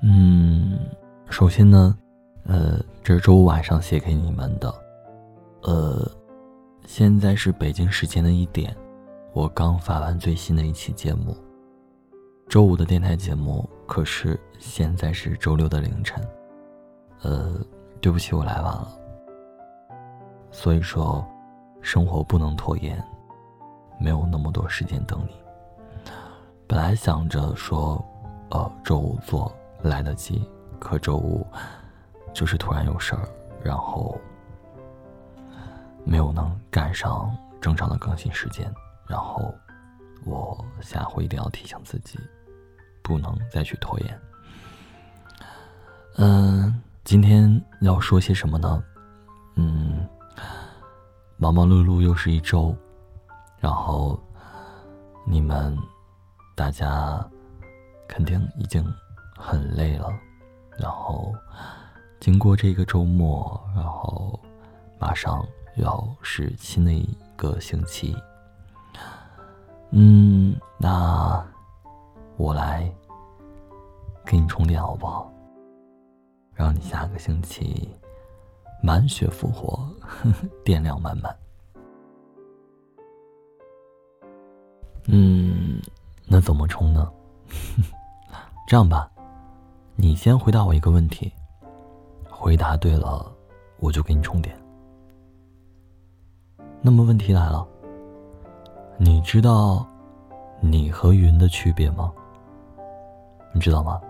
嗯，首先呢，呃，这是周五晚上写给你们的，呃，现在是北京时间的一点，我刚发完最新的一期节目。周五的电台节目，可是现在是周六的凌晨，呃，对不起，我来晚了。所以说，生活不能拖延，没有那么多时间等你。本来想着说，呃，周五做。来得及，可周五就是突然有事儿，然后没有能赶上正常的更新时间，然后我下回一定要提醒自己，不能再去拖延。嗯，今天要说些什么呢？嗯，忙忙碌碌又是一周，然后你们大家肯定已经。很累了，然后经过这个周末，然后马上要是新的一个星期。嗯，那我来给你充电好不好？让你下个星期满血复活，电量满满。嗯，那怎么充呢？这样吧。你先回答我一个问题，回答对了，我就给你充电。那么问题来了，你知道你和云的区别吗？你知道吗？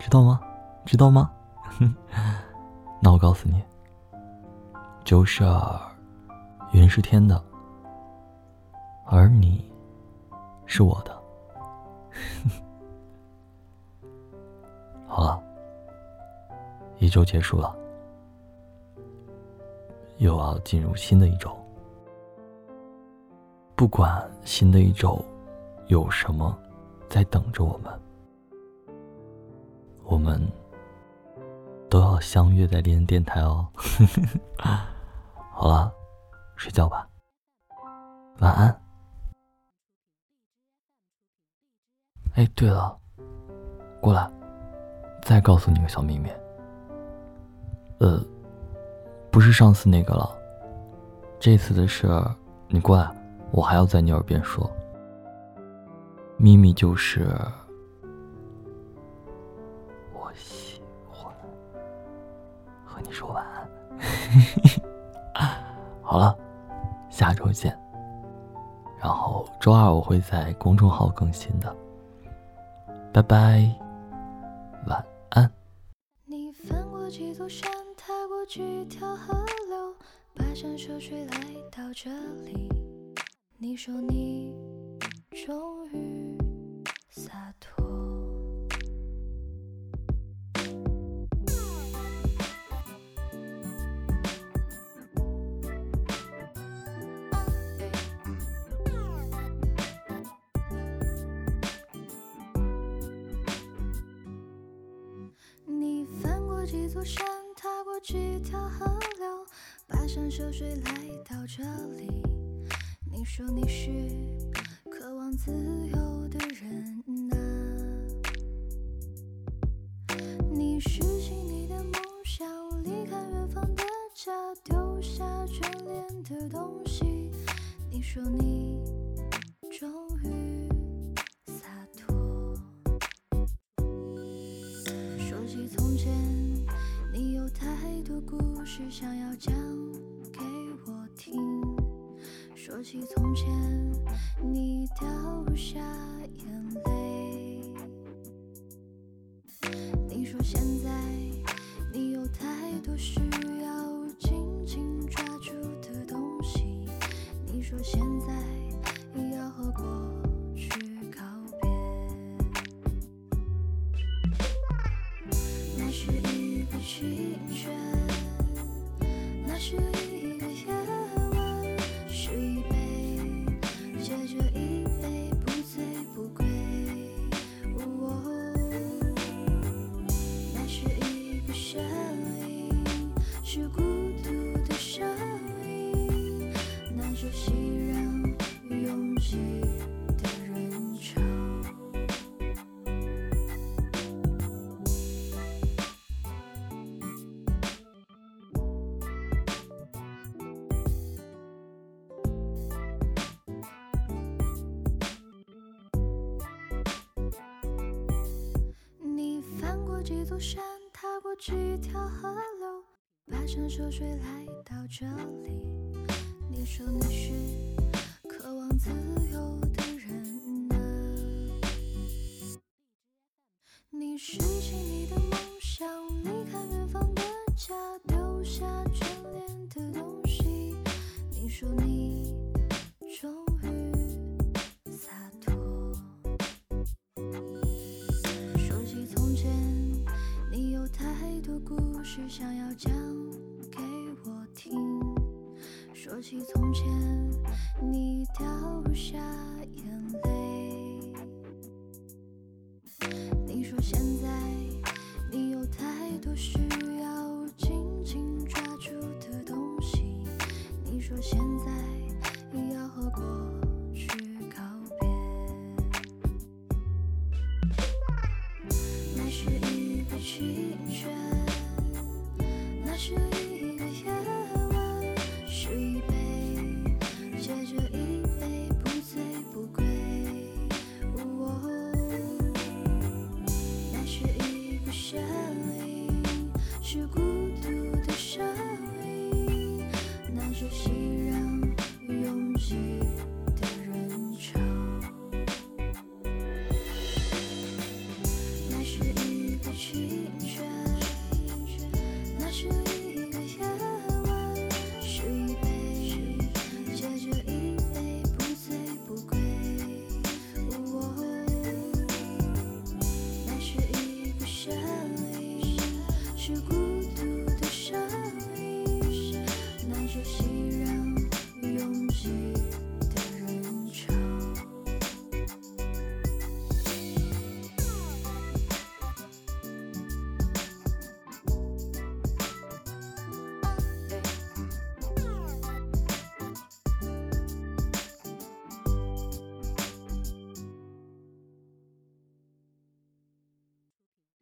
知道吗？知道吗？那我告诉你，就是云是天的，而你是我的。哼 好了，一周结束了，又要进入新的一周。不管新的一周有什么在等着我们，我们都要相约在连电台哦。好了，睡觉吧，晚安。哎，对了，过来。再告诉你个小秘密，呃，不是上次那个了，这次的事，你过来，我还要在你耳边说。秘密就是，我喜欢和你说晚安。好了，下周见。然后周二我会在公众号更新的，拜拜。几条河流，跋山涉水来到这里。你说你终于几座山？踏过几条河流，跋山涉水来到这里。你说你是渴望自由的人啊，你实现你的梦想，离开远方的家，丢下眷恋的东西。你说你终于洒脱，说起从前。多故事想要讲给我听，说起从前，你掉下眼泪。你说现在，你有太多事几座山，踏过几条河流，跋山涉水来到这里。你说你是渴望自由的人啊，你拾起你的梦想，离开远方的家，丢下眷恋的东西。你说你说起从前你掉下眼泪。你说现在你有太多需要紧紧抓住的东西。你说现在 주고